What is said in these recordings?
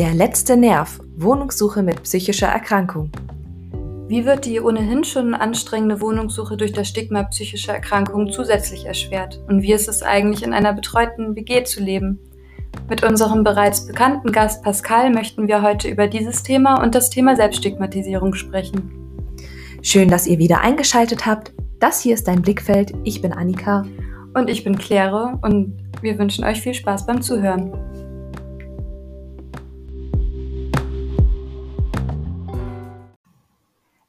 Der letzte Nerv. Wohnungssuche mit psychischer Erkrankung. Wie wird die ohnehin schon anstrengende Wohnungssuche durch das Stigma psychischer Erkrankungen zusätzlich erschwert? Und wie ist es eigentlich, in einer betreuten WG zu leben? Mit unserem bereits bekannten Gast Pascal möchten wir heute über dieses Thema und das Thema Selbststigmatisierung sprechen. Schön, dass ihr wieder eingeschaltet habt. Das hier ist dein Blickfeld. Ich bin Annika. Und ich bin Claire und wir wünschen euch viel Spaß beim Zuhören.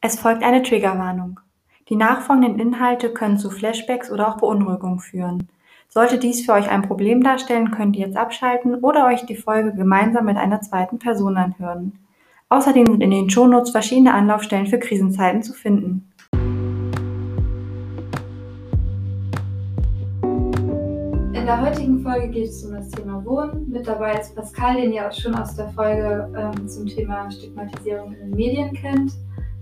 Es folgt eine Triggerwarnung. Die nachfolgenden Inhalte können zu Flashbacks oder auch Beunruhigung führen. Sollte dies für euch ein Problem darstellen, könnt ihr jetzt abschalten oder euch die Folge gemeinsam mit einer zweiten Person anhören. Außerdem sind in den Shownotes verschiedene Anlaufstellen für Krisenzeiten zu finden. In der heutigen Folge geht es um das Thema Wohnen. Mit dabei ist Pascal, den ihr auch schon aus der Folge ähm, zum Thema Stigmatisierung in den Medien kennt.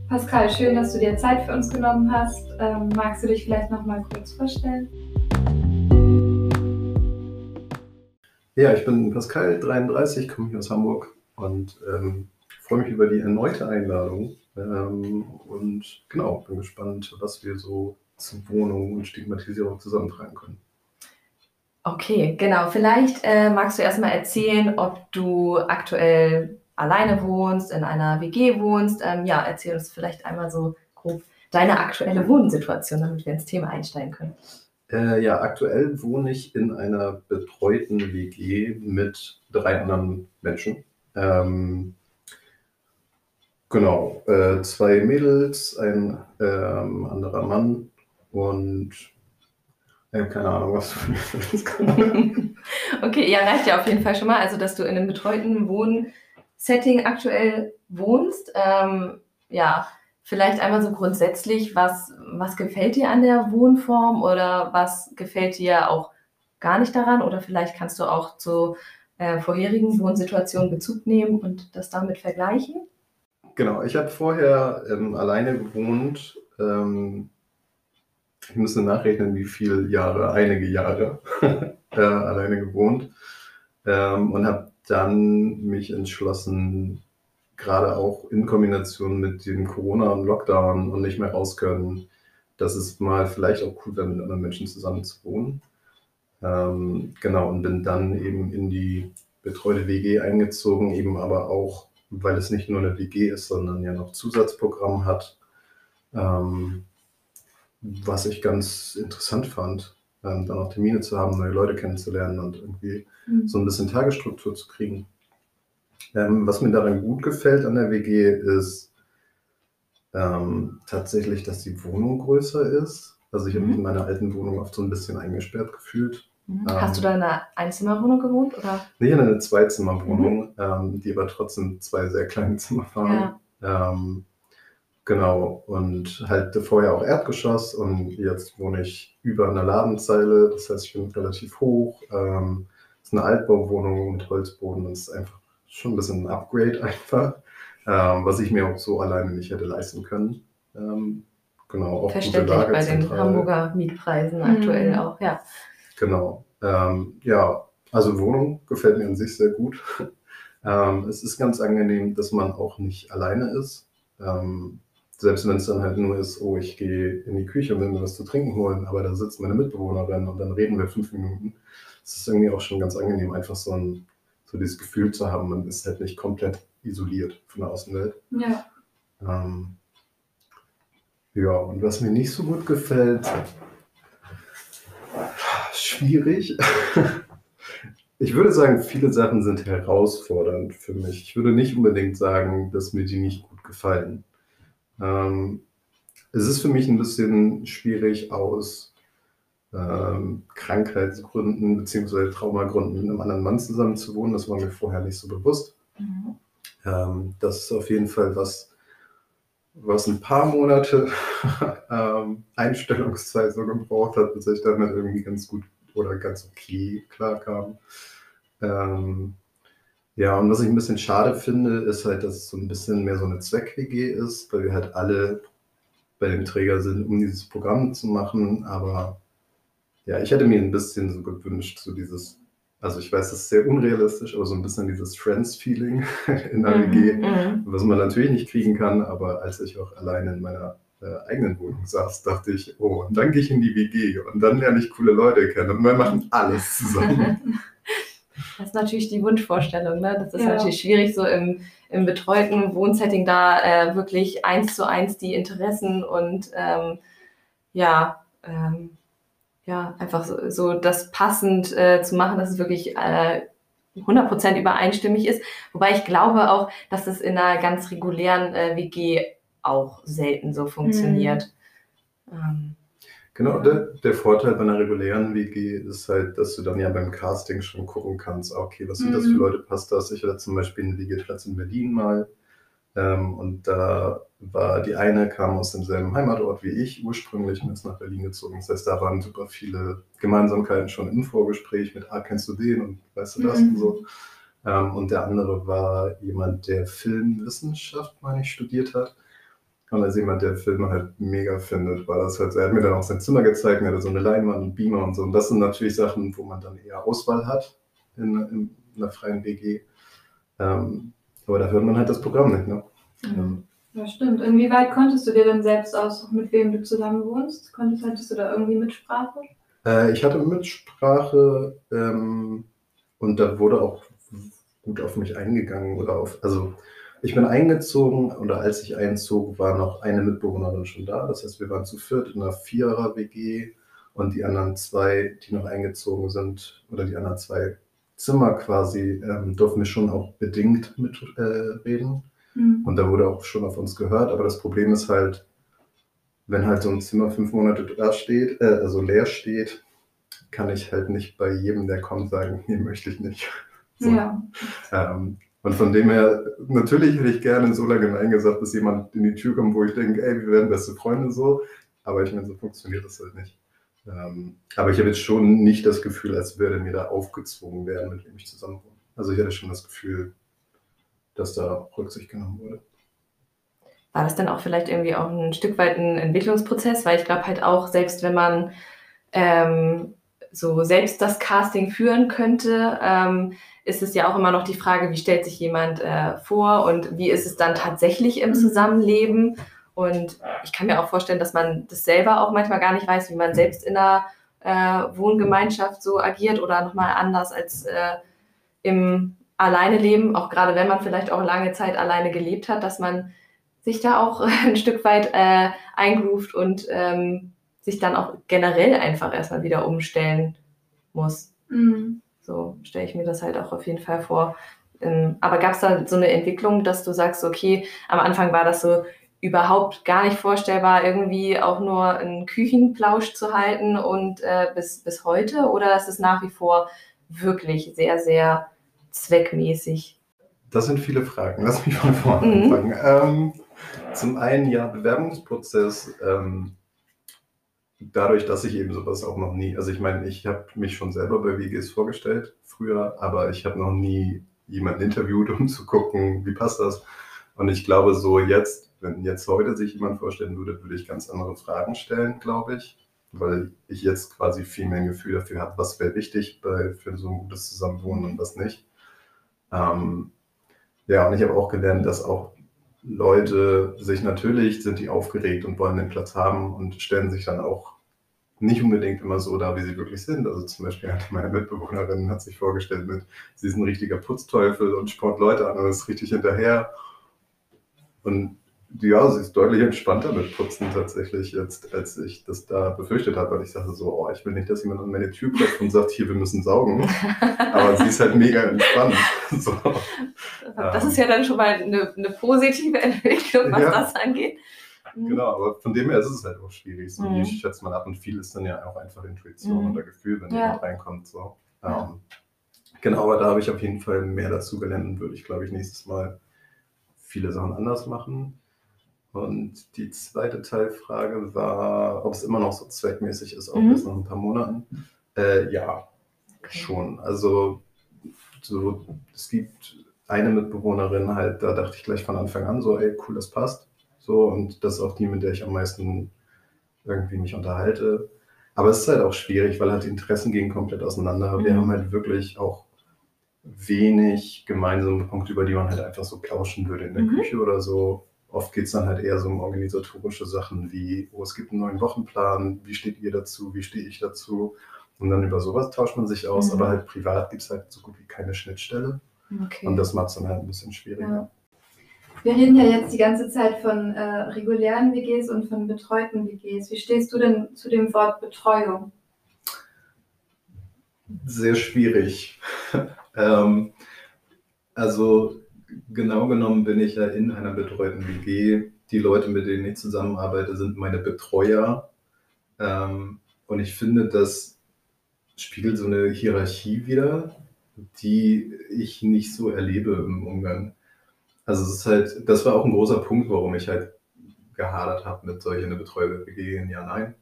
Pascal, schön, dass du dir Zeit für uns genommen hast. Ähm, magst du dich vielleicht noch mal kurz vorstellen? Ja, ich bin Pascal, 33, komme hier aus Hamburg und ähm, freue mich über die erneute Einladung. Ähm, und genau, bin gespannt, was wir so zu Wohnung und Stigmatisierung zusammentragen können. Okay, genau. Vielleicht äh, magst du erstmal erzählen, ob du aktuell alleine wohnst, in einer WG wohnst. Ähm, ja, erzähl uns vielleicht einmal so grob deine aktuelle Wohnsituation, damit wir ins Thema einsteigen können. Äh, ja, aktuell wohne ich in einer betreuten WG mit drei anderen Menschen. Ähm, genau, äh, zwei Mädels, ein ähm, anderer Mann und äh, keine Ahnung, was du von Okay, ja, reicht ja auf jeden Fall schon mal. Also, dass du in einem betreuten Wohnsetting aktuell wohnst. Ähm, ja, Vielleicht einmal so grundsätzlich, was, was gefällt dir an der Wohnform oder was gefällt dir auch gar nicht daran? Oder vielleicht kannst du auch zu äh, vorherigen Wohnsituationen Bezug nehmen und das damit vergleichen? Genau, ich habe vorher ähm, alleine gewohnt. Ähm, ich müsste nachrechnen, wie viele Jahre, einige Jahre äh, alleine gewohnt ähm, und habe dann mich entschlossen, gerade auch in Kombination mit dem Corona und Lockdown und nicht mehr raus können, dass es mal vielleicht auch cool wäre, mit anderen Menschen zusammen zu wohnen. Ähm, genau, und bin dann eben in die betreute WG eingezogen, eben aber auch, weil es nicht nur eine WG ist, sondern ja noch Zusatzprogramm hat, ähm, was ich ganz interessant fand, ähm, dann auch Termine zu haben, neue Leute kennenzulernen und irgendwie mhm. so ein bisschen Tagesstruktur zu kriegen. Ähm, was mir daran gut gefällt an der WG ist ähm, tatsächlich, dass die Wohnung größer ist. Also ich habe mich in meiner alten Wohnung oft so ein bisschen eingesperrt gefühlt. Mhm. Hast du da in einer Einzimmerwohnung gewohnt? Oder? Nee, in einer Zweizimmerwohnung, mhm. ähm, die aber trotzdem zwei sehr kleine Zimmer waren. Ja. Genau, und halt vorher auch Erdgeschoss und jetzt wohne ich über einer Ladenzeile. Das heißt, ich bin relativ hoch. Ähm, es ist eine Altbauwohnung mit Holzboden und es ist einfach schon ein bisschen ein Upgrade einfach, ähm, was ich mir auch so alleine nicht hätte leisten können. Ähm, genau, auch Verständlich gute Lage, bei den Hamburger Mietpreisen mhm. aktuell auch, ja. Genau. Ähm, ja, also Wohnung gefällt mir an sich sehr gut. Ähm, es ist ganz angenehm, dass man auch nicht alleine ist. Ähm, selbst wenn es dann halt nur ist, oh, ich gehe in die Küche und will mir was zu trinken holen, aber da sitzt meine Mitbewohnerin und dann reden wir fünf Minuten. Es ist irgendwie auch schon ganz angenehm, einfach so ein so dieses Gefühl zu haben, man ist halt nicht komplett isoliert von der Außenwelt. Ja. Ähm, ja, und was mir nicht so gut gefällt, schwierig. Ich würde sagen, viele Sachen sind herausfordernd für mich. Ich würde nicht unbedingt sagen, dass mir die nicht gut gefallen. Ähm, es ist für mich ein bisschen schwierig aus ähm, Krankheitsgründen bzw. Traumagründen mit einem anderen Mann zusammen zu wohnen. Das war mir vorher nicht so bewusst. Mhm. Ähm, das ist auf jeden Fall was, was ein paar Monate ähm, Einstellungszeit so gebraucht hat, bis ich damit irgendwie ganz gut oder ganz okay klarkam. Ähm, ja, und was ich ein bisschen schade finde, ist halt, dass es so ein bisschen mehr so eine Zweck-WG ist, weil wir halt alle bei dem Träger sind, um dieses Programm zu machen, aber ja, ich hätte mir ein bisschen so gewünscht, so dieses Also ich weiß, das ist sehr unrealistisch, aber so ein bisschen dieses Friends-Feeling in der WG, Mhm. was man natürlich nicht kriegen kann, aber als ich auch alleine in meiner äh, eigenen Wohnung saß, dachte ich, oh, und dann gehe ich in die WG und dann lerne ich coole Leute kennen und wir machen alles zusammen. Das ist natürlich die Wunschvorstellung. Ne? Das ist Ja. natürlich schwierig, so im, im betreuten Wohnsetting da äh, wirklich eins zu eins die Interessen und ähm, ja, ähm, ja, einfach so, so das passend äh, zu machen, dass es wirklich äh, 100% übereinstimmig ist. Wobei ich glaube auch, dass es in einer ganz regulären äh, WG auch selten so funktioniert. Ähm, Genau, der, der Vorteil bei einer regulären WG ist halt, dass du dann ja beim Casting schon gucken kannst, ah, okay, was sind das für Mhm. Leute, passt das? Ich hatte zum Beispiel einen WG-Platz in Berlin mal ähm, und da war die eine, kam aus demselben Heimatort wie ich ursprünglich und ist nach Berlin gezogen. Das heißt, da waren super viele Gemeinsamkeiten schon im Vorgespräch mit, ah, kennst du den und weißt du das Mhm. und so. Ähm, und der andere war jemand, der Filmwissenschaft, meine ich, studiert hat. Und als jemand, der Filme halt mega findet, war das halt, er hat mir dann auch sein Zimmer gezeigt, er hatte so eine Leinwand und Beamer und so. Und das sind natürlich Sachen, wo man dann eher Auswahl hat in, in einer freien WG. Ähm, aber da hört man halt das Programm nicht, ne? Ähm, Ja, stimmt. Inwieweit konntest du dir denn selbst aussuchen, mit wem du zusammen wohnst? Konntest, hattest du da irgendwie Mitsprache? Äh, ich hatte Mitsprache ähm, und da wurde auch gut auf mich eingegangen oder auf, also ich bin eingezogen oder als ich einzog, war noch eine Mitbewohnerin schon da. Das heißt, wir waren zu viert in einer Vierer-WG und die anderen zwei, die noch eingezogen sind, oder die anderen zwei Zimmer quasi, ähm, durften wir schon auch bedingt mitreden. Äh. Mhm. Und da wurde auch schon auf uns gehört, aber das Problem ist halt, wenn halt so ein Zimmer fünf Monate da steht, äh, also leer steht, kann ich halt nicht bei jedem, der kommt, sagen, nee, möchte ich nicht. So. Ja. Ähm, und von dem her, natürlich hätte ich gerne so lange Nein gesagt, bis jemand in die Tür kommt, wo ich denke, ey, wir werden beste Freunde so. Aber ich meine, so funktioniert das halt nicht. Ähm, aber ich habe jetzt schon nicht das Gefühl, als würde mir da aufgezwungen werden, mit wem ich zusammen wohne. Also ich hatte schon das Gefühl, dass da Rücksicht genommen wurde. war das dann auch vielleicht irgendwie auch ein Stück weit ein Entwicklungsprozess? Weil ich glaube halt auch, selbst wenn man ähm, so selbst das Casting führen könnte, ähm, ist es ja auch immer noch die Frage, wie stellt sich jemand äh, vor und wie ist es dann tatsächlich im Zusammenleben? Und ich kann mir auch vorstellen, dass man das selber auch manchmal gar nicht weiß, wie man selbst in einer äh, Wohngemeinschaft so agiert oder nochmal anders als äh, im Alleine leben, auch gerade wenn man vielleicht auch lange Zeit alleine gelebt hat, dass man sich da auch ein Stück weit äh, eingroovt und ähm, sich dann auch generell einfach erstmal wieder umstellen muss. Mhm. So stelle ich mir das halt auch auf jeden Fall vor. Ähm, aber gab es da so eine Entwicklung, dass du sagst, okay, am Anfang war das so überhaupt gar nicht vorstellbar, irgendwie auch nur einen Küchenplausch zu halten und äh, bis, bis heute? Oder ist es nach wie vor wirklich sehr, sehr zweckmäßig? Das sind viele Fragen. Lass mich von vorne Mhm. anfangen. Ähm, zum einen, ja, Bewerbungsprozess. Ähm, dadurch, dass ich eben sowas auch noch nie, also ich meine, ich habe mich schon selber bei WGs vorgestellt früher, aber ich habe noch nie jemanden interviewt, um zu gucken, wie passt das. Und ich glaube, so jetzt, wenn jetzt heute sich jemand vorstellen würde, würde ich ganz andere Fragen stellen, glaube ich, weil ich jetzt quasi viel mehr ein Gefühl dafür habe, was wäre wichtig bei, für so ein gutes Zusammenwohnen und was nicht. Ähm, ja, und ich habe auch gelernt, dass auch Leute sich natürlich, sind die aufgeregt und wollen den Platz haben und stellen sich dann auch nicht unbedingt immer so dar, wie sie wirklich sind. Also zum Beispiel hat meine Mitbewohnerin hat sich vorgestellt mit, sie ist ein richtiger Putzteufel und spornt Leute an und ist richtig hinterher. Und ja, sie ist deutlich entspannter mit Putzen tatsächlich jetzt, als ich das da befürchtet habe, weil ich dachte so, oh, ich will nicht, dass jemand an meine Tür klopft und sagt, hier, wir müssen saugen. Aber sie ist halt mega entspannt. So. Das ist ja dann schon mal eine, eine positive Entwicklung, was Ja. das angeht. Mhm. Genau, aber von dem her ist es halt auch schwierig. So, Mhm. Ich schätze mal ab und viel ist dann ja auch einfach Intuition Mhm. oder Gefühl, wenn Ja. jemand reinkommt. So. Ja. Ähm, genau, aber da habe ich auf jeden Fall mehr dazu gelernt und würde ich, glaube ich, nächstes Mal viele Sachen anders machen. Und die zweite Teilfrage war, ob es immer noch so zweckmäßig ist, auch Mhm. bis nach ein paar Monaten. Äh, ja, schon. Also so, es gibt eine Mitbewohnerin halt, da dachte ich gleich von Anfang an so, ey, cool, das passt. So, und das ist auch die, mit der ich am meisten irgendwie mich unterhalte. aber es ist halt auch schwierig, weil halt die Interessen gehen komplett auseinander. Mhm. Wir haben halt wirklich auch wenig gemeinsame Punkte, über die man halt einfach so plauschen würde in der mhm. Küche oder so. Oft geht es dann halt eher so um organisatorische Sachen wie, oh, es gibt einen neuen Wochenplan, wie steht ihr dazu, wie stehe ich dazu? Und dann über sowas tauscht man sich aus, mhm. aber halt privat gibt es halt so gut wie keine Schnittstelle. Okay. Und das macht es dann halt ein bisschen schwieriger. Ja. Wir reden ja jetzt die ganze Zeit von äh, regulären WGs und von betreuten WGs. Wie stehst du denn zu dem Wort Betreuung? Sehr schwierig. ähm, also genau genommen bin ich ja in einer betreuten WG. Die Leute, mit denen ich zusammenarbeite, sind meine Betreuer. Ähm, und ich finde, das spiegelt so eine Hierarchie wider, die ich nicht so erlebe im Umgang. Also es ist halt, das war auch ein großer Punkt, warum ich halt gehadert habe mit solch eine Betreuer-WG, ja, nein.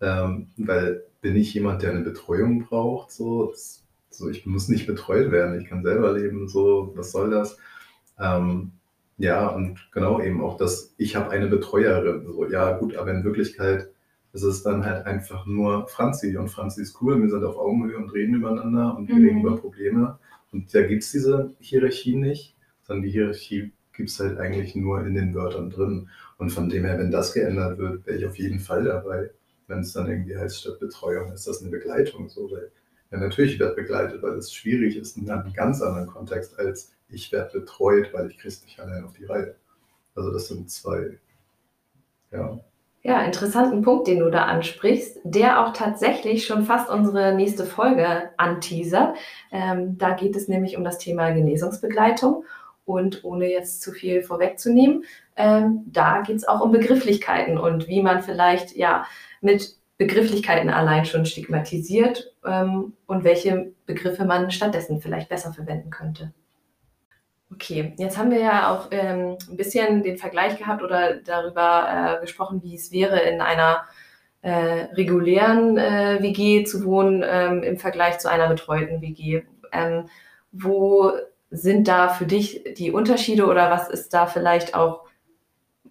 Ähm, weil bin ich jemand, der eine Betreuung braucht, so, so, ich muss nicht betreut werden, ich kann selber leben, so, was soll das? Ähm, ja, und genau eben auch das, ich habe eine Betreuerin, so, ja gut, aber in Wirklichkeit ist es dann halt einfach nur Franzi und Franzi ist cool, wir sind auf Augenhöhe und reden übereinander und wir mhm. reden über Probleme und da gibt es diese Hierarchie nicht sondern die Hierarchie gibt es halt eigentlich nur in den Wörtern drin. Und von dem her, wenn das geändert wird, wäre ich auf jeden Fall dabei. Wenn es dann irgendwie heißt, statt Betreuung ist das eine Begleitung. So, weil, ja, natürlich wird begleitet, weil es schwierig ist in einem ganz anderen Kontext als ich werde betreut, weil ich kriege es nicht allein auf die Reihe. Also das sind zwei, ja. Ja, interessanten Punkt, den du da ansprichst, der auch tatsächlich schon fast unsere nächste Folge anteasert. Ähm, da geht es nämlich um das Thema Genesungsbegleitung. Und ohne jetzt zu viel vorwegzunehmen, ähm, da geht es auch um Begrifflichkeiten und wie man vielleicht ja mit Begrifflichkeiten allein schon stigmatisiert ähm, und welche Begriffe man stattdessen vielleicht besser verwenden könnte. Okay, jetzt haben wir ja auch ähm, ein bisschen den Vergleich gehabt oder darüber äh, gesprochen, wie es wäre, in einer äh, regulären äh, WG zu wohnen ähm, im Vergleich zu einer betreuten WG. Ähm, wo sind da für dich die Unterschiede oder was ist da vielleicht auch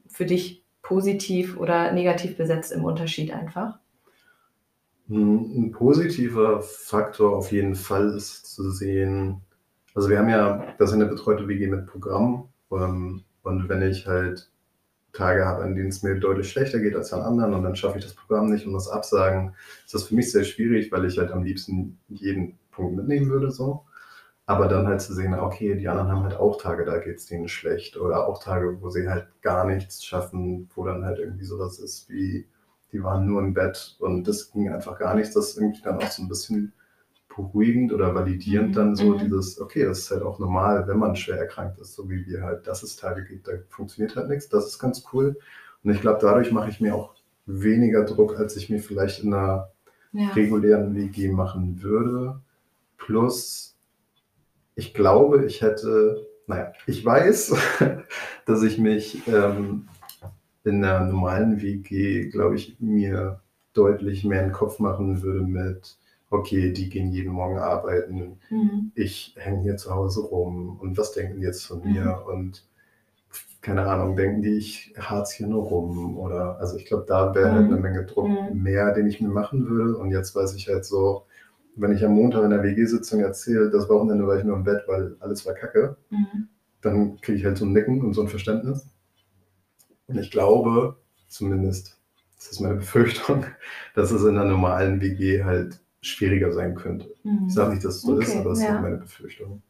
für dich positiv oder negativ besetzt im Unterschied einfach? Ein positiver Faktor auf jeden Fall ist zu sehen, also wir haben ja, das ist eine betreute WG mit Programm ähm, und wenn ich halt Tage habe, an denen es mir deutlich schlechter geht als an anderen und dann schaffe ich das Programm nicht und das absagen, ist das für mich sehr schwierig, weil ich halt am liebsten jeden Punkt mitnehmen würde so. Aber dann halt zu sehen, okay, die anderen haben halt auch Tage, da geht es denen schlecht. Oder auch Tage, wo sie halt gar nichts schaffen, wo dann halt irgendwie sowas ist wie, die waren nur im Bett und das ging einfach gar nichts. Das ist irgendwie dann auch so ein bisschen beruhigend oder validierend dann so mhm. dieses, okay, das ist halt auch normal, wenn man schwer erkrankt ist, so wie wir halt, dass es Tage gibt, da funktioniert halt nichts. Das ist ganz cool. Und ich glaube, dadurch mache ich mir auch weniger Druck, als ich mir vielleicht in einer ja. regulären WG machen würde. Plus, ich glaube, ich hätte, naja, ich weiß, dass ich mich ähm, in der normalen WG, glaube ich, mir deutlich mehr in den Kopf machen würde mit, okay, die gehen jeden Morgen arbeiten, mhm. ich hänge hier zu Hause rum und was denken die jetzt von mhm. mir und keine Ahnung, denken die, ich harz hier nur rum oder, also ich glaube, da wäre halt mhm. halt eine Menge Druck mhm. mehr, den ich mir machen würde und jetzt weiß ich halt so, wenn ich am Montag in der WG-Sitzung erzähle, das Wochenende war ich nur im Bett, weil alles war kacke, mhm. dann kriege ich halt so ein Nicken und so ein Verständnis. Und ich glaube, zumindest, das ist meine Befürchtung, dass es in einer normalen WG halt schwieriger sein könnte. Mhm. Ich sage nicht, dass es so okay, ist, aber das ja. ist meine Befürchtung.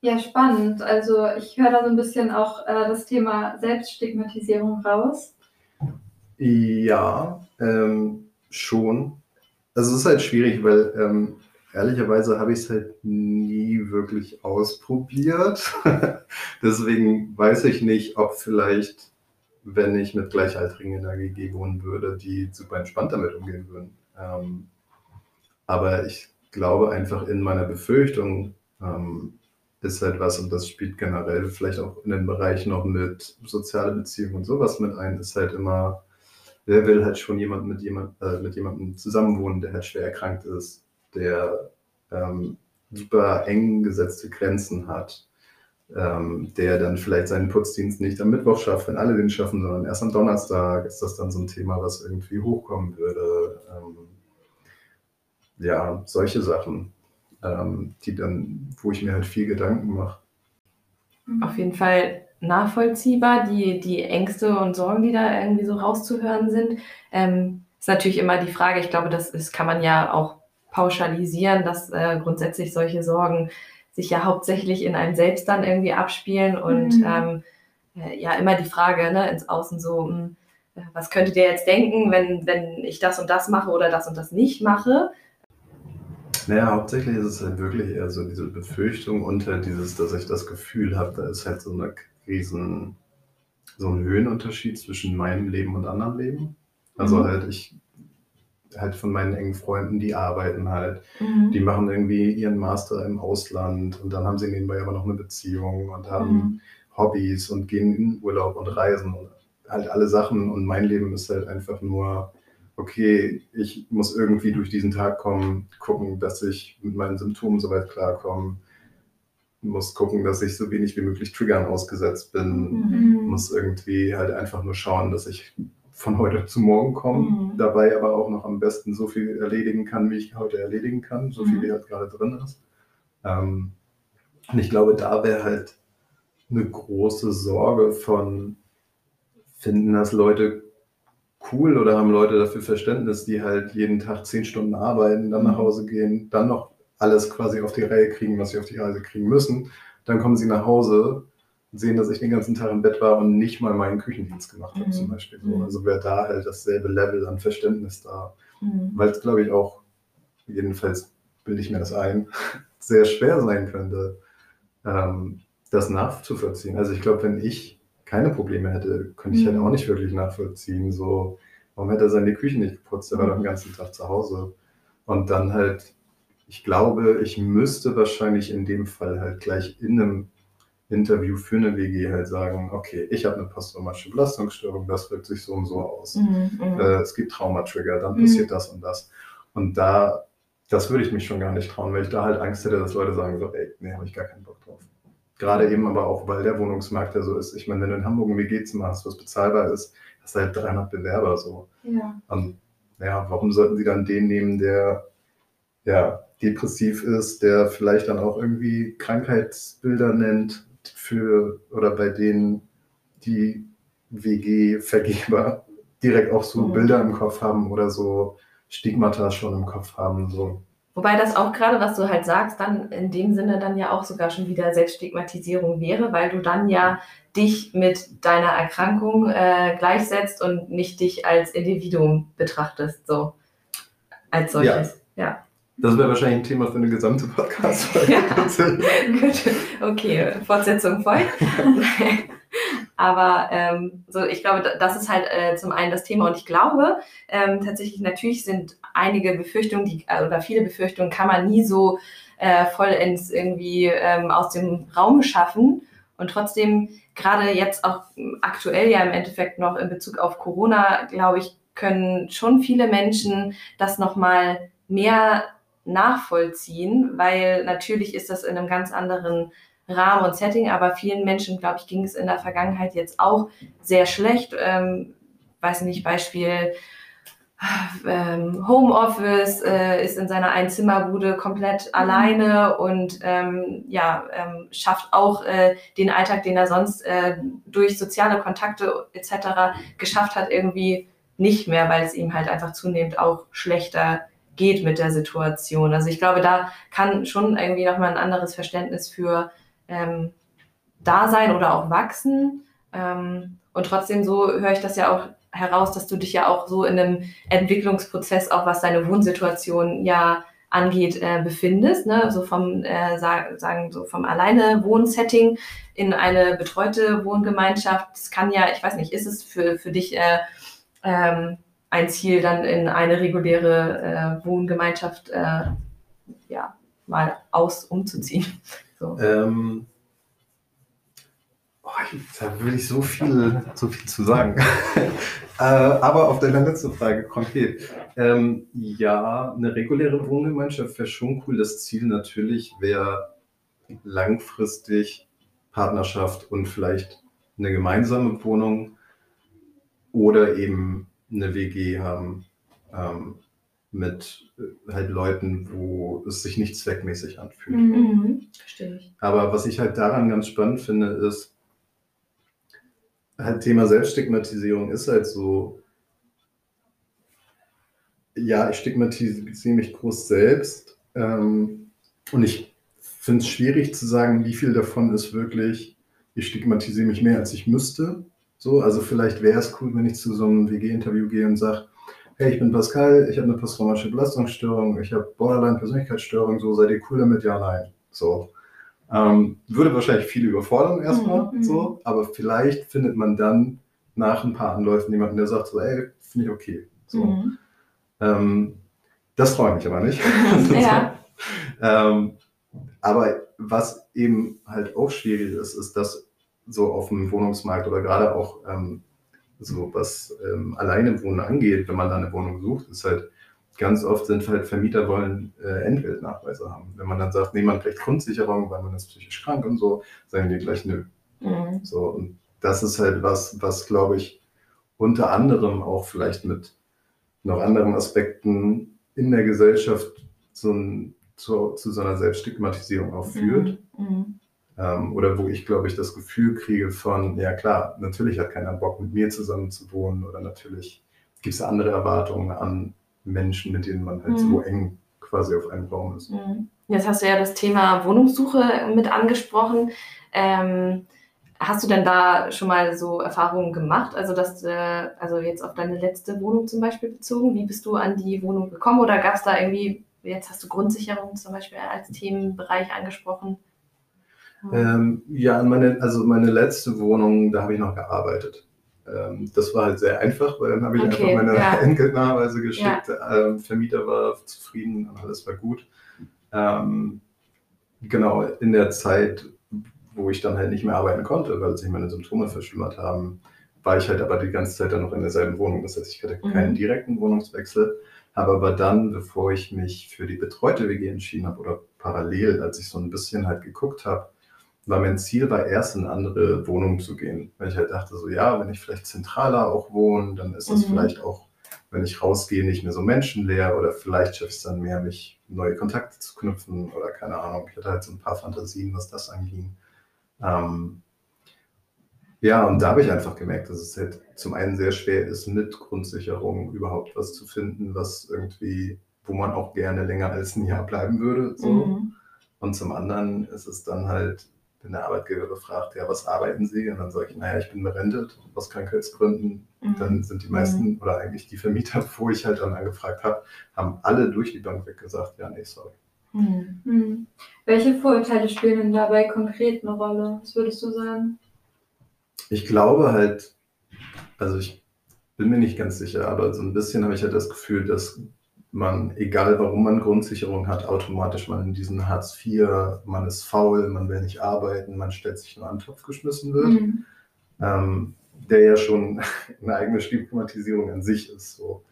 Ja, spannend. Also ich höre da so ein bisschen auch äh, das Thema Selbststigmatisierung raus. Ja, ähm, schon. Also es ist halt schwierig, weil ähm, ehrlicherweise habe ich es halt nie wirklich ausprobiert. Deswegen weiß ich nicht, ob vielleicht, wenn ich mit Gleichaltrigen in der GG wohnen würde, die super entspannt damit umgehen würden. Ähm, aber ich glaube einfach in meiner Befürchtung ähm, ist halt was, und das spielt generell vielleicht auch in den Bereich noch mit soziale Beziehungen und sowas mit ein, ist halt immer wer will halt schon jemand mit, jemand, äh, mit jemandem zusammenwohnen, der halt schwer erkrankt ist, der ähm, super eng gesetzte Grenzen hat, ähm, der dann vielleicht seinen Putzdienst nicht am Mittwoch schafft, wenn alle den schaffen, sondern erst am Donnerstag, ist das dann so ein Thema, was irgendwie hochkommen würde. Ähm, ja, solche Sachen, ähm, die dann, wo ich mir halt viel Gedanken mache. Auf jeden Fall nachvollziehbar, die, die Ängste und Sorgen, die da irgendwie so rauszuhören sind. Ähm, ist natürlich immer die Frage, ich glaube, das ist, kann man ja auch pauschalisieren, dass äh, grundsätzlich solche Sorgen sich ja hauptsächlich in einem selbst dann irgendwie abspielen und mhm. ähm, äh, ja immer die Frage ne, ins Außen so, mh, hm, äh, was könnte der jetzt denken, wenn, wenn ich das und das mache oder das und das nicht mache? Naja, hauptsächlich ist es halt wirklich eher so diese Befürchtung und halt dieses, dass ich das Gefühl habe, da ist halt so eine riesen, so ein Höhenunterschied zwischen meinem Leben und anderen Leben. Also mhm. halt ich halt von meinen engen Freunden, die arbeiten halt, mhm. die machen irgendwie ihren Master im Ausland und dann haben sie nebenbei aber noch eine Beziehung und haben mhm. Hobbys und gehen in Urlaub und reisen und halt alle Sachen und mein Leben ist halt einfach nur, okay, ich muss irgendwie durch diesen Tag kommen, gucken, dass ich mit meinen Symptomen soweit klarkomme, muss gucken, dass ich so wenig wie möglich Triggern ausgesetzt bin, mhm. muss irgendwie halt einfach nur schauen, dass ich von heute zu morgen kommen, mhm. dabei aber auch noch am besten so viel erledigen kann, wie ich heute erledigen kann, so viel mhm. wie halt gerade drin ist. Ähm, und ich glaube, da wäre halt eine große Sorge von, finden das Leute cool oder haben Leute dafür Verständnis, die halt jeden Tag zehn Stunden arbeiten, dann nach mhm. Hause gehen, dann noch alles quasi auf die Reihe kriegen, was sie auf die Reise kriegen müssen. Dann kommen sie nach Hause sehen, dass ich den ganzen Tag im Bett war und nicht mal meinen Küchendienst gemacht habe, mhm. zum Beispiel. So. Mhm. Also wäre da halt dasselbe Level an Verständnis da. Mhm. Weil es, glaube ich, auch, jedenfalls bilde ich mir das ein, sehr schwer sein könnte, ähm, das nachzuvollziehen. Also ich glaube, wenn ich keine Probleme hätte, könnte ich halt mhm. auch nicht wirklich nachvollziehen. So, warum hätte er seine Küche nicht geputzt? Er war doch den ganzen Tag zu Hause. Und dann halt, ich glaube, ich müsste wahrscheinlich in dem Fall halt gleich in einem Interview für eine WG halt sagen, okay, ich habe eine posttraumatische Belastungsstörung, das wirkt sich so und so aus. Mhm, mhm. äh, es gibt Traumatrigger, dann passiert mhm. das und das. Und da, das würde ich mich schon gar nicht trauen, weil ich da halt Angst hätte, dass Leute sagen so, ey, nee, habe ich gar keinen Bock drauf. Gerade eben aber auch, weil der Wohnungsmarkt ja so ist. Ich meine, wenn du in Hamburg ein WG-Zimmer hast, was bezahlbar ist, hast du halt 300 Bewerber so. Ja. Und ja, warum sollten sie dann den nehmen, der ja depressiv ist, der vielleicht dann auch irgendwie Krankheitsbilder nennt, für oder bei denen die WG-Vergeber direkt auch so mhm. Bilder im Kopf haben oder so Stigmata schon im Kopf haben. So. Wobei das auch gerade, was du halt sagst, dann in dem Sinne dann ja auch sogar schon wieder Selbststigmatisierung wäre, weil du dann ja dich mit deiner Erkrankung äh, gleichsetzt und nicht dich als Individuum betrachtest, so als solches. Ja. ja. Das wäre wahrscheinlich ein Thema für eine gesamte Podcast-Folge. Ja. Gut, okay, Fortsetzung folgt. Aber ähm, so, ich glaube, das ist halt äh, zum einen das Thema. Und ich glaube, ähm, tatsächlich, natürlich sind einige Befürchtungen, die, äh, oder viele Befürchtungen kann man nie so äh, vollends irgendwie ähm, aus dem Raum schaffen. Und trotzdem, gerade jetzt auch aktuell ja im Endeffekt noch in Bezug auf Corona, glaube ich, können schon viele Menschen das nochmal mehr nachvollziehen, weil natürlich ist das in einem ganz anderen Rahmen und Setting, aber vielen Menschen, glaube ich, ging es in der Vergangenheit jetzt auch sehr schlecht. Ähm, weiß nicht, Beispiel ähm, Homeoffice, äh, ist in seiner Einzimmerbude komplett mhm. alleine und ähm, ja, ähm, schafft auch äh, den Alltag, den er sonst äh, durch soziale Kontakte etc. geschafft hat, irgendwie nicht mehr, weil es ihm halt einfach zunehmend auch schlechter geht mit der Situation. Also ich glaube, da kann schon irgendwie nochmal ein anderes Verständnis für ähm, da sein oder auch wachsen. Ähm, und trotzdem so höre ich das ja auch heraus, dass du dich ja auch so in einem Entwicklungsprozess, auch was deine Wohnsituation ja angeht, äh, befindest. Ne? So vom, äh, sagen, so vom alleine Wohnsetting in eine betreute Wohngemeinschaft. Das kann ja, ich weiß nicht, ist es für, für dich äh, ähm, ein Ziel, dann in eine reguläre äh, Wohngemeinschaft äh, ja, mal aus umzuziehen. So. Ähm, oh, da würde ich so viel, so viel zu sagen. äh, aber auf deine letzte Frage konkret. Ähm, ja, eine reguläre Wohngemeinschaft wäre schon cool. Das Ziel natürlich wäre langfristig Partnerschaft und vielleicht eine gemeinsame Wohnung oder eben eine WG haben ähm, mit äh, halt Leuten, wo es sich nicht zweckmäßig anfühlt. Mhm. Verstehe ich. Aber was ich halt daran ganz spannend finde, ist, halt Thema Selbststigmatisierung ist halt so, ja, ich stigmatisiere mich groß selbst ähm, und ich finde es schwierig zu sagen, wie viel davon ist wirklich, ich stigmatisiere mich mehr, als ich müsste. So, also vielleicht wäre es cool, wenn ich zu so einem WG-Interview gehe und sage, hey, ich bin Pascal, ich habe eine posttraumatische Belastungsstörung, ich habe Borderline-Persönlichkeitsstörung, so seid ihr cool damit? Ja, nein. So. Ähm, würde wahrscheinlich viele überfordern erstmal, Mhm, mhm. so, aber vielleicht findet man dann nach ein paar Anläufen jemanden, der sagt so, ey, finde ich okay. So. Mhm. Ähm, das freut mich aber nicht. Ja. ähm, aber was eben halt auch schwierig ist, ist, dass so auf dem Wohnungsmarkt oder gerade auch ähm, so was ähm, alleine Wohnen angeht, wenn man da eine Wohnung sucht, ist halt ganz oft sind halt Vermieter wollen äh, Entgeltnachweise haben. Wenn man dann sagt, nee, man kriegt Grundsicherung, weil man ist psychisch krank und so, sagen die gleich nö. Mhm. So, und das ist halt was, was glaube ich unter anderem auch vielleicht mit noch anderen Aspekten in der Gesellschaft ein, zu, zu so einer Selbststigmatisierung auch führt. Mhm. Ähm, oder wo ich, glaube ich, das Gefühl kriege von, ja klar, natürlich hat keiner Bock, mit mir zusammen zu wohnen oder natürlich gibt es andere Erwartungen an Menschen, mit denen man halt Mhm. so eng quasi auf einem Raum ist. Mhm. Jetzt hast du ja das Thema Wohnungssuche mit angesprochen. Ähm, hast du denn da schon mal so Erfahrungen gemacht? Also, dass, äh, also jetzt auf deine letzte Wohnung zum Beispiel bezogen, wie bist du an die Wohnung gekommen? Oder gab es da irgendwie, jetzt hast du Grundsicherung zum Beispiel als Themenbereich angesprochen? Ähm, ja, meine, also meine letzte Wohnung, da habe ich noch gearbeitet. Ähm, das war halt sehr einfach, weil dann habe ich Okay, einfach meine ja. Entgeltnachweise geschickt. Ähm, Vermieter war zufrieden und alles war gut. Ähm, genau, in der Zeit, wo ich dann halt nicht mehr arbeiten konnte, weil sich meine Symptome verschlimmert haben, war ich halt aber die ganze Zeit dann noch in derselben Wohnung. Das heißt, ich hatte Mhm. keinen direkten Wohnungswechsel, habe aber dann, bevor ich mich für die betreute WG entschieden habe oder parallel, als ich so ein bisschen halt geguckt habe, war mein Ziel war erst in eine andere Wohnung zu gehen. Weil ich halt dachte so, ja, wenn ich vielleicht zentraler auch wohne, dann ist es Mhm. vielleicht auch, wenn ich rausgehe, nicht mehr so menschenleer oder vielleicht schaffe ich es dann mehr, mich neue Kontakte zu knüpfen oder keine Ahnung. Ich hatte halt so ein paar Fantasien, was das anging. Ähm, ja, und da habe ich einfach gemerkt, dass es halt zum einen sehr schwer ist, mit Grundsicherung überhaupt was zu finden, was irgendwie, wo man auch gerne länger als ein Jahr bleiben würde. So. Mhm. Und zum anderen ist es dann halt, wenn der Arbeitgeber fragt, ja, was arbeiten Sie? Und dann sage ich, naja, ich bin berentet aus Krankheitsgründen. Mhm. Dann sind die meisten oder eigentlich die Vermieter, wo ich halt dann angefragt habe, haben alle durch die Bank weg gesagt, ja, nee, sorry. Mhm. Hm. Welche Vorurteile spielen denn dabei konkret eine Rolle? Was würdest du sagen? Ich glaube halt, also ich bin mir nicht ganz sicher, aber so ein bisschen habe ich halt das Gefühl, dass man, egal warum man Grundsicherung hat, automatisch man in diesen Hartz IV, man ist faul, man will nicht arbeiten, man stellt sich nur an den Topf geschmissen wird. Hm. ähm, der ja schon eine eigene Stigmatisierung an sich ist. So.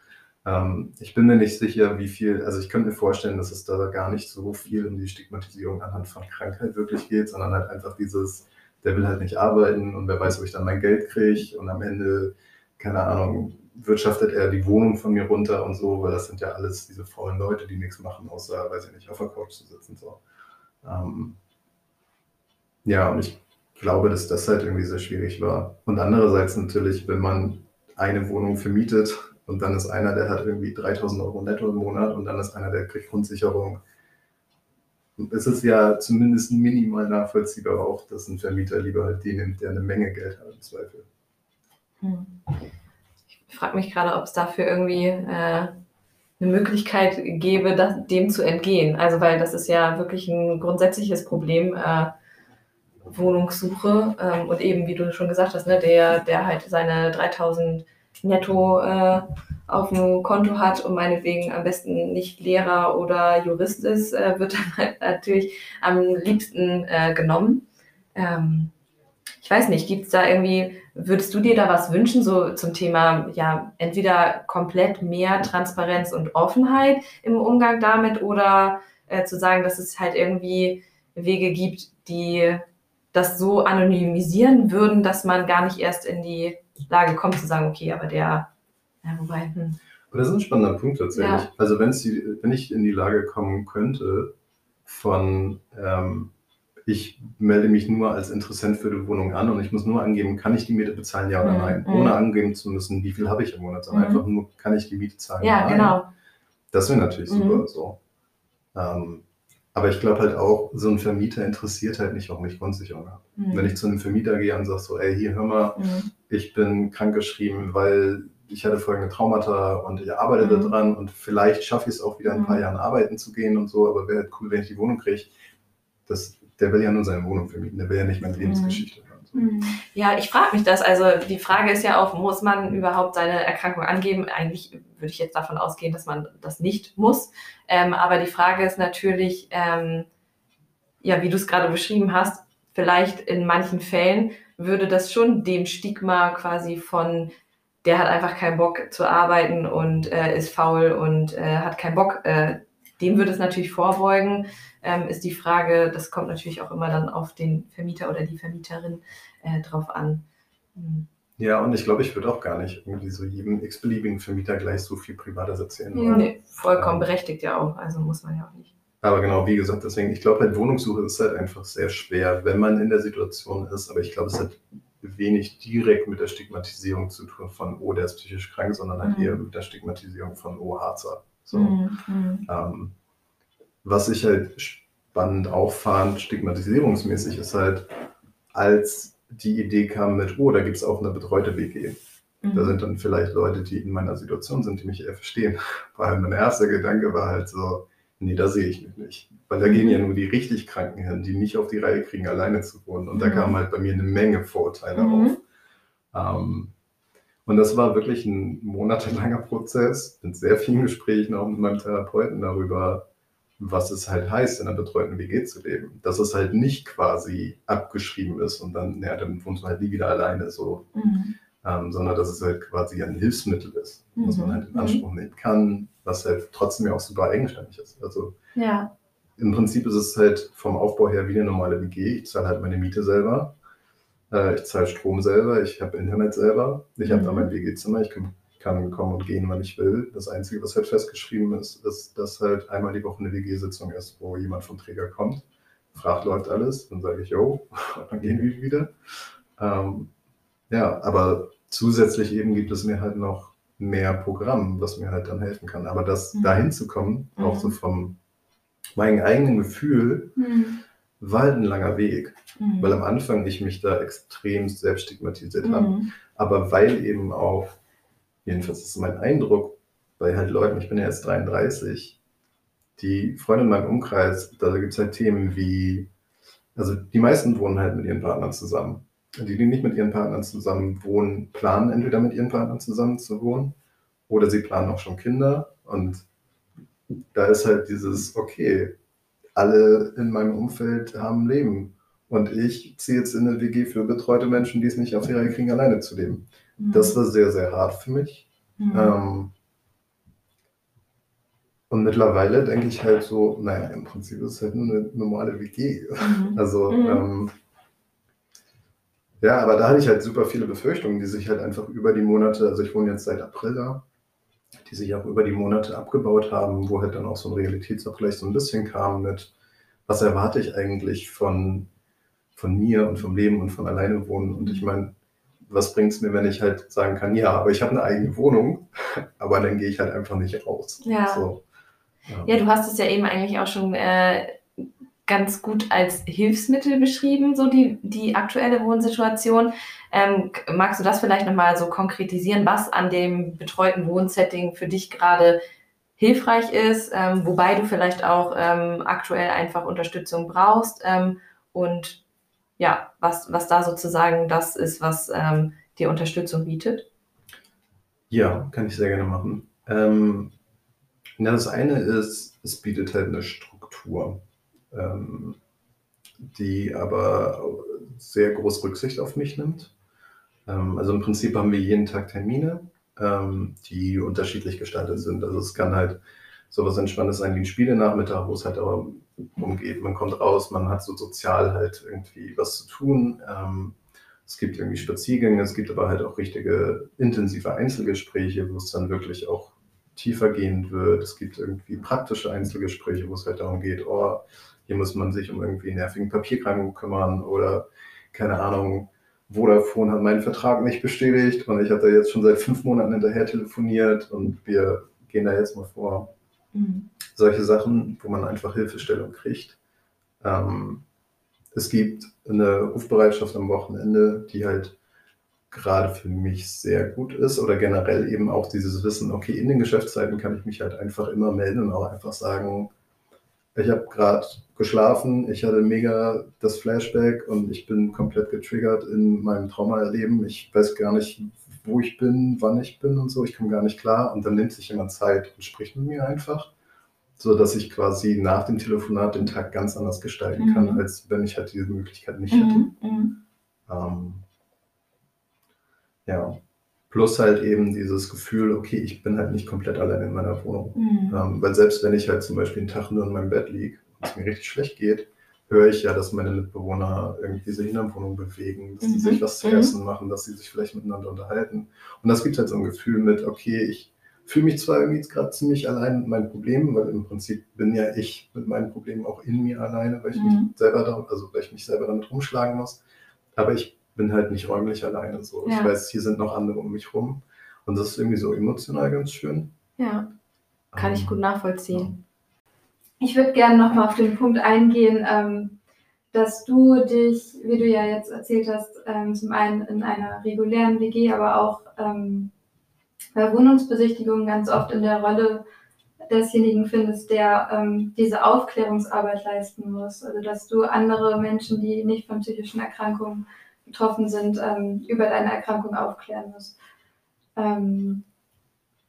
Ähm, ich bin mir nicht sicher, wie viel, also ich könnte mir vorstellen, dass es da gar nicht so viel um die Stigmatisierung anhand von Krankheit wirklich geht, sondern halt einfach dieses, der will halt nicht arbeiten und wer weiß, ob ich dann mein Geld kriege und am Ende, keine Ahnung, wirtschaftet er die Wohnung von mir runter und so, weil das sind ja alles diese faulen Leute, die nichts machen, außer, weiß ich nicht, auf der Couch zu sitzen. So. Ähm, ja, und ich glaube, dass das halt irgendwie sehr schwierig war. Und andererseits natürlich, wenn man eine Wohnung vermietet und dann ist einer, der hat irgendwie 3000 Euro netto im Monat und dann ist einer, der kriegt Grundsicherung. Es ist ja zumindest minimal nachvollziehbar auch, dass ein Vermieter lieber halt den nimmt, der eine Menge Geld hat im Zweifel. Hm. Ich frage mich gerade, ob es dafür irgendwie äh, eine Möglichkeit gäbe, das, dem zu entgehen. Also, weil das ist ja wirklich ein grundsätzliches Problem, äh, Wohnungssuche. Ähm, und eben, wie du schon gesagt hast, ne, der, der halt seine 3000 netto äh, auf dem Konto hat und meinetwegen am besten nicht Lehrer oder Jurist ist, äh, wird dann halt natürlich am liebsten äh, genommen. Ähm, ich weiß nicht, gibt es da irgendwie, würdest du dir da was wünschen, so zum Thema, ja, entweder komplett mehr Transparenz und Offenheit im Umgang damit oder äh, zu sagen, dass es halt irgendwie Wege gibt, die das so anonymisieren würden, dass man gar nicht erst in die Lage kommt zu sagen, okay, aber der, ja, wobei, hm. Aber das ist ein spannender Punkt tatsächlich. Ja. Also wenn, die, wenn ich in die Lage kommen könnte, von ähm, ich melde mich nur als Interessent für die Wohnung an und ich muss nur angeben, kann ich die Miete bezahlen, ja oder Mhm, nein, mhm. ohne angeben zu müssen, wie viel habe ich im Monat, sondern Mhm. einfach nur, kann ich die Miete zahlen? ja, nein. genau. Das wäre natürlich Mhm. super so. Ähm, aber ich glaube halt auch, so ein Vermieter interessiert halt nicht, warum ich Grundsicherung habe. Mhm. Wenn ich zu einem Vermieter gehe und sage so, ey, hier, hör mal, Mhm. ich bin krankgeschrieben, weil ich hatte folgende Traumata und ich arbeite Mhm. daran und vielleicht schaffe ich es auch wieder in ein paar Mhm. Jahren arbeiten zu gehen und so, aber wäre halt cool, wenn ich die Wohnung kriege. Das, der will ja nur seine Wohnung vermieten, der will ja nicht meine Lebensgeschichte hören. So. Ja, ich frage mich das. Also die Frage ist ja auch, muss man überhaupt seine Erkrankung angeben? Eigentlich würde ich jetzt davon ausgehen, dass man das nicht muss. Ähm, aber die Frage ist natürlich, ähm, ja, wie du es gerade beschrieben hast, vielleicht in manchen Fällen würde das schon dem Stigma quasi von, der hat einfach keinen Bock zu arbeiten und äh, ist faul und äh, hat keinen Bock, äh, dem würde es natürlich vorbeugen. Ähm, ist die Frage, das kommt natürlich auch immer dann auf den Vermieter oder die Vermieterin äh, drauf an. Hm. Ja, und ich glaube, ich würde auch gar nicht irgendwie so jedem x-beliebigen Vermieter gleich so viel Privates erzählen wollen. Nee, vollkommen berechtigt ja auch. Also muss man ja auch nicht. Aber genau, wie gesagt, deswegen, ich glaube halt, Wohnungssuche ist halt einfach sehr schwer, wenn man in der Situation ist. Aber ich glaube, es hat wenig direkt mit der Stigmatisierung zu tun von, oh, der ist psychisch krank, sondern halt Mhm. eher mit der Stigmatisierung von, oh, Harzer. So. Mhm, mhm. Ähm, was ich halt spannend auch fand, stigmatisierungsmäßig, ist halt, als die Idee kam mit, oh, da gibt es auch eine betreute WG. Da Mhm. sind dann vielleicht Leute, die in meiner Situation sind, die mich eher verstehen. Weil mein erster Gedanke war halt so, nee, da sehe ich mich nicht. Weil da gehen ja nur die richtig Kranken hin, die nicht auf die Reihe kriegen, alleine zu wohnen. Und da Mhm. kamen halt bei mir eine Menge Vorurteile Mhm. auf. Ähm, und das war wirklich ein monatelanger Prozess mit sehr vielen Gesprächen auch mit meinem Therapeuten darüber, was es halt heißt, in einer betreuten WG zu leben. Dass es halt nicht quasi abgeschrieben ist und dann, naja, dann wohnst du halt nie wieder alleine, so, Mhm. ähm, sondern dass es halt quasi ein Hilfsmittel ist, was man Mhm. halt in Anspruch nehmen kann, was halt trotzdem ja auch super eigenständig ist. Also Ja. im Prinzip ist es halt vom Aufbau her wie eine normale WG. Ich zahle halt meine Miete selber. Äh, ich zahle Strom selber. Ich habe Internet selber. Ich habe da Mhm. mein WG-Zimmer. Ich kann, kann kommen und gehen, wann ich will. Das Einzige, was halt festgeschrieben ist, ist, dass halt einmal die Woche eine WG-Sitzung ist, wo jemand vom Träger kommt, fragt, läuft alles. Dann sage ich, jo, und dann gehen wir wieder. Ähm, ja, aber zusätzlich eben gibt es mir halt noch mehr Programm, was mir halt dann helfen kann. Aber das Mhm. dahin zu kommen, auch Mhm. so vom meinem eigenen Gefühl, Mhm. war halt ein langer Weg, Mhm. weil am Anfang ich mich da extrem selbst stigmatisiert habe. Mhm. Aber weil eben auch, jedenfalls ist mein Eindruck, bei halt Leuten, ich bin ja jetzt 33, die Freunde in meinem Umkreis, da gibt es halt Themen wie, also die meisten wohnen halt mit ihren Partnern zusammen. Die, die nicht mit ihren Partnern zusammen wohnen, planen entweder mit ihren Partnern zusammen zu wohnen oder sie planen auch schon Kinder. Und da ist halt dieses, okay, alle in meinem Umfeld haben Leben. Und ich ziehe jetzt in eine WG für betreute Menschen, die es nicht auf die Reihe kriegen, alleine zu leben. Mhm. Das war sehr, sehr hart für mich. Mhm. Ähm, und mittlerweile denke ich halt so, naja, im Prinzip ist es halt nur eine normale WG. Mhm. Also, Mhm. ähm, ja, aber da hatte ich halt super viele Befürchtungen, die sich halt einfach über die Monate, also ich wohne jetzt seit April da, die sich auch über die Monate abgebaut haben, wo halt dann auch so ein Realitätsabgleich so ein bisschen kam mit, was erwarte ich eigentlich von, von mir und vom Leben und von alleine wohnen. Und ich meine, was bringt es mir, wenn ich halt sagen kann, ja, aber ich habe eine eigene Wohnung, aber dann gehe ich halt einfach nicht raus. Ja. So, ja. Ja, du hast es ja eben eigentlich auch schon äh, ganz gut als Hilfsmittel beschrieben, so die, die aktuelle Wohnsituation. Ähm, magst du das vielleicht nochmal so konkretisieren, was an dem betreuten Wohnsetting für dich gerade hilfreich ist, ähm, wobei du vielleicht auch ähm, aktuell einfach Unterstützung brauchst ähm, und ja, was, was da sozusagen das ist, was ähm, dir Unterstützung bietet? Ja, kann ich sehr gerne machen. Ähm, na, das eine ist, es bietet halt eine Struktur, ähm, die aber sehr groß Rücksicht auf mich nimmt. Ähm, also im Prinzip haben wir jeden Tag Termine, ähm, die unterschiedlich gestaltet sind. Also es kann halt sowas Entspanntes sein wie ein Spielenachmittag, wo es halt aber umgeht. Man kommt raus, man hat so sozial halt irgendwie was zu tun. Ähm, es gibt irgendwie Spaziergänge, es gibt aber halt auch richtige intensive Einzelgespräche, wo es dann wirklich auch tiefer gehen wird. Es gibt irgendwie praktische Einzelgespräche, wo es halt darum geht, oh, hier muss man sich um irgendwie nervigen Papierkram kümmern oder keine Ahnung, Vodafone hat meinen Vertrag nicht bestätigt und ich habe da jetzt schon seit fünf Monaten hinterher telefoniert und wir gehen da jetzt mal vor. Mhm. Solche Sachen, wo man einfach Hilfestellung kriegt. Ähm, es gibt eine Rufbereitschaft am Wochenende, die halt gerade für mich sehr gut ist oder generell eben auch dieses Wissen, okay, in den Geschäftszeiten kann ich mich halt einfach immer melden und auch einfach sagen, ich habe gerade geschlafen, ich hatte mega das Flashback und ich bin komplett getriggert in meinem Traumaerleben. Ich weiß gar nicht, wo ich bin, wann ich bin und so. Ich komme gar nicht klar. Und dann nimmt sich jemand Zeit und spricht mit mir einfach, so dass ich quasi nach dem Telefonat den Tag ganz anders gestalten mhm. kann, als wenn ich halt diese Möglichkeit nicht hätte. Mhm. mhm. Ähm, ja, Plus halt eben dieses Gefühl, okay, ich bin halt nicht komplett allein in meiner Wohnung. Mhm. Ähm, weil selbst wenn ich halt zum Beispiel einen Tag nur in meinem Bett liege und es mir richtig schlecht geht, höre ich ja, dass meine Mitbewohner irgendwie sich in der Wohnung bewegen, dass sie mhm. sich was zu mhm. essen machen, dass sie sich vielleicht miteinander unterhalten. Und das gibt halt so ein Gefühl mit, okay, ich fühle mich zwar irgendwie gerade ziemlich allein mit meinen Problemen, weil im Prinzip bin ja ich mit meinen Problemen auch in mir alleine, weil ich mich mhm. selber da, also weil ich mich selber damit rumschlagen muss. Aber ich bin halt nicht räumlich alleine so. Ja. Ich weiß, hier sind noch andere um mich rum. Und das ist irgendwie so emotional ganz schön. Ja, kann ähm, ich gut nachvollziehen. Ich würde gerne nochmal auf den Punkt eingehen, ähm, dass du dich, wie du ja jetzt erzählt hast, ähm, zum einen in einer regulären WG, aber auch ähm, bei Wohnungsbesichtigungen ganz oft in der Rolle desjenigen findest, der ähm, diese Aufklärungsarbeit leisten muss. Also dass du andere Menschen, die nicht von psychischen Erkrankungen betroffen sind, ähm, über deine Erkrankung aufklären musst. Ähm,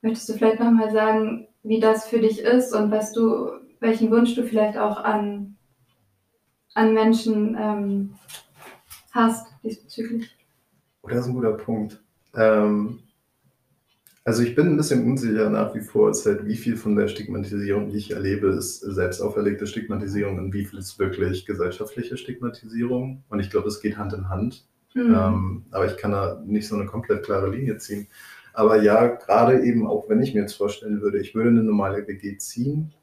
möchtest du vielleicht nochmal sagen, wie das für dich ist und was du, welchen Wunsch du vielleicht auch an, an Menschen ähm, hast diesbezüglich? Oh, das ist ein guter Punkt. Ähm, also ich bin ein bisschen unsicher nach wie vor, ist halt, wie viel von der Stigmatisierung, die ich erlebe, ist selbst auferlegte Stigmatisierung und wie viel ist wirklich gesellschaftliche Stigmatisierung. Und ich glaube, es geht Hand in Hand. Mhm. Ähm, aber ich kann da nicht so eine komplett klare Linie ziehen. Aber ja, gerade eben auch, wenn ich mir jetzt vorstellen würde, ich würde eine normale WG ziehen,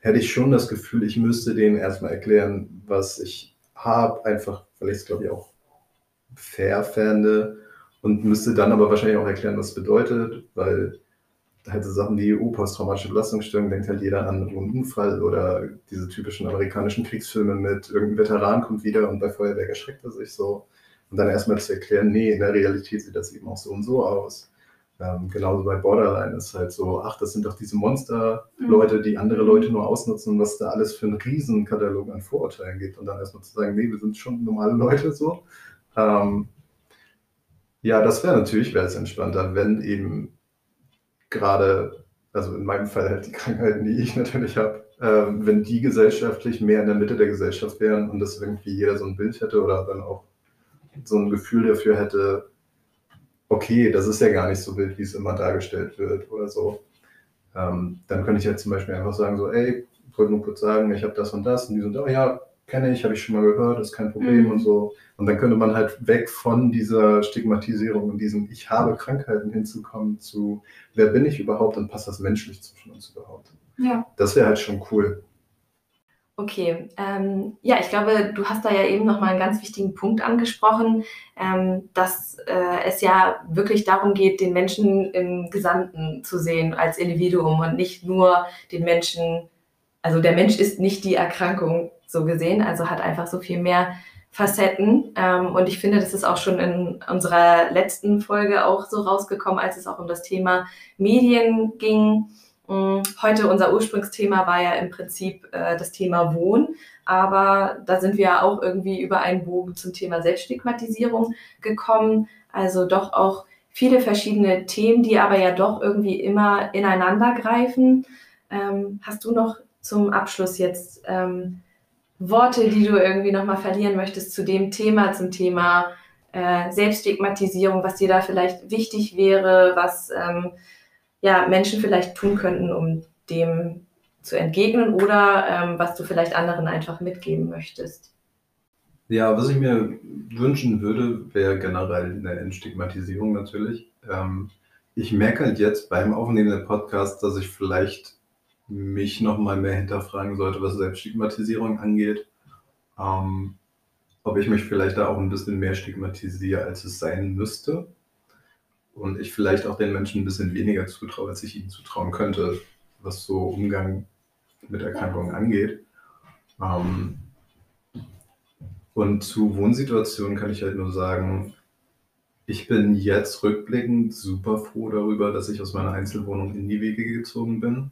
hätte ich schon das Gefühl, ich müsste denen erstmal erklären, was ich habe, einfach, weil ich es, glaube ich, auch fair fände und müsste dann aber wahrscheinlich auch erklären, was es bedeutet, weil halt so Sachen wie EU, posttraumatische Belastungsstörung, denkt halt jeder an einen Unfall oder diese typischen amerikanischen Kriegsfilme mit irgendein Veteran kommt wieder und bei Feuerwerk erschreckt er sich so. Und dann erstmal zu erklären, nee, in der Realität sieht das eben auch so und so aus. Ähm, genauso bei Borderline ist halt so, ach, das sind doch diese Monster-Leute, die andere Leute nur ausnutzen, was da alles für einen Riesenkatalog an Vorurteilen gibt. Und dann erstmal zu sagen, nee, wir sind schon normale Leute so. Ähm, ja, das wäre natürlich, wäre es entspannter, wenn eben gerade, also in meinem Fall halt die Krankheiten, die ich natürlich habe, ähm, wenn die gesellschaftlich mehr in der Mitte der Gesellschaft wären und das irgendwie jeder so ein Bild hätte oder dann auch so ein Gefühl dafür hätte, okay, das ist ja gar nicht so wild, wie es immer dargestellt wird oder so. Ähm, dann könnte ich ja zum Beispiel einfach sagen, so, ey, wollte nur kurz sagen, ich habe das und das und die sind, oh ja, kenne ich, habe ich schon mal gehört, ist kein Problem mhm. und so. Und dann könnte man halt weg von dieser Stigmatisierung und diesem Ich habe Krankheiten hinzukommen zu, wer bin ich überhaupt und passt das menschlich zwischen uns überhaupt? Ja. Das wäre halt schon cool. Okay, ähm, ja, ich glaube, du hast da ja eben nochmal einen ganz wichtigen Punkt angesprochen, ähm, dass äh, es ja wirklich darum geht, den Menschen im Gesamten zu sehen als Individuum und nicht nur den Menschen, also der Mensch ist nicht die Erkrankung so gesehen, also hat einfach so viel mehr Facetten. Ähm, und ich finde, das ist auch schon in unserer letzten Folge auch so rausgekommen, als es auch um das Thema Medien ging heute unser Ursprungsthema war ja im Prinzip äh, das Thema Wohnen, aber da sind wir ja auch irgendwie über einen Bogen zum Thema Selbststigmatisierung gekommen. Also doch auch viele verschiedene Themen, die aber ja doch irgendwie immer ineinander greifen. Ähm, hast du noch zum Abschluss jetzt ähm, Worte, die du irgendwie nochmal verlieren möchtest zu dem Thema, zum Thema äh, Selbststigmatisierung, was dir da vielleicht wichtig wäre, was ähm, ja, Menschen vielleicht tun könnten, um dem zu entgegnen oder ähm, was du vielleicht anderen einfach mitgeben möchtest? Ja, was ich mir wünschen würde, wäre generell eine Entstigmatisierung natürlich. Ähm, ich merke halt jetzt beim Aufnehmen der Podcast, dass ich vielleicht mich nochmal mehr hinterfragen sollte, was Selbststigmatisierung angeht. Ähm, ob ich mich vielleicht da auch ein bisschen mehr stigmatisiere, als es sein müsste. Und ich vielleicht auch den Menschen ein bisschen weniger zutraue, als ich ihnen zutrauen könnte, was so Umgang mit Erkrankungen angeht. Ähm, und zu Wohnsituationen kann ich halt nur sagen, ich bin jetzt rückblickend super froh darüber, dass ich aus meiner Einzelwohnung in die Wege gezogen bin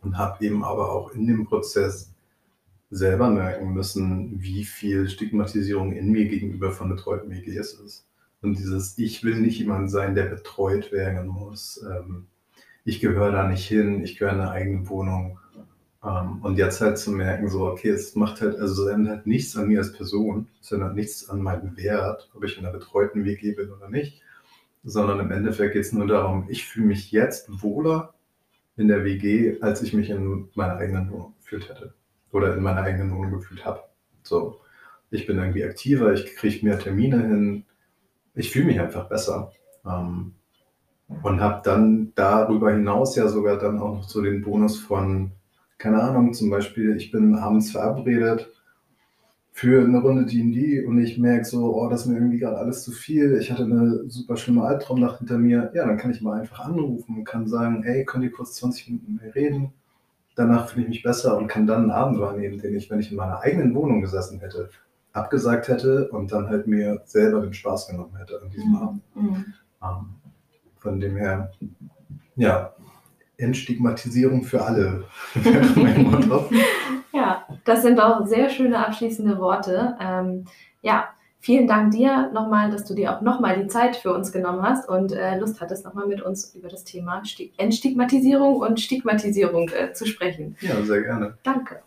und habe eben aber auch in dem Prozess selber merken müssen, wie viel Stigmatisierung in mir gegenüber von betreuten WGs ist. Und dieses, ich will nicht jemand sein, der betreut werden muss. Ähm, ich gehöre da nicht hin, ich gehöre in eine eigene Wohnung. Ähm, und jetzt halt zu merken, so, okay, es macht halt, also es ändert nichts an mir als Person, es ändert nichts an meinem Wert, ob ich in einer betreuten WG bin oder nicht, sondern im Endeffekt geht es nur darum, ich fühle mich jetzt wohler in der WG, als ich mich in meiner eigenen Wohnung gefühlt hätte. Oder in meiner eigenen Wohnung gefühlt habe. So, ich bin irgendwie aktiver, ich kriege mehr Termine hin, ich fühle mich einfach besser. Ähm, und habe dann darüber hinaus ja sogar dann auch noch so den Bonus von, keine Ahnung, zum Beispiel, ich bin abends verabredet für eine Runde D&D und ich merke so, oh, das ist mir irgendwie gerade alles zu viel. Ich hatte eine super schlimme Albtraumnacht hinter mir. Ja, dann kann ich mal einfach anrufen und kann sagen, hey, könnt ihr kurz 20 Minuten mit mir reden? Danach fühle ich mich besser und kann dann einen Abend wahrnehmen, den ich, wenn ich in meiner eigenen Wohnung gesessen hätte, abgesagt hätte und dann halt mir selber den Spaß genommen hätte an diesem mhm. Abend. Mhm. Um, von dem her, ja, Entstigmatisierung für alle wäre mein Motto. ja, das sind auch sehr schöne abschließende Worte. Ähm, ja, vielen Dank dir nochmal, dass du dir auch nochmal die Zeit für uns genommen hast und äh, Lust hattest, nochmal mit uns über das Thema Entstigmatisierung und Stigmatisierung äh, zu sprechen. Ja, sehr gerne. Danke.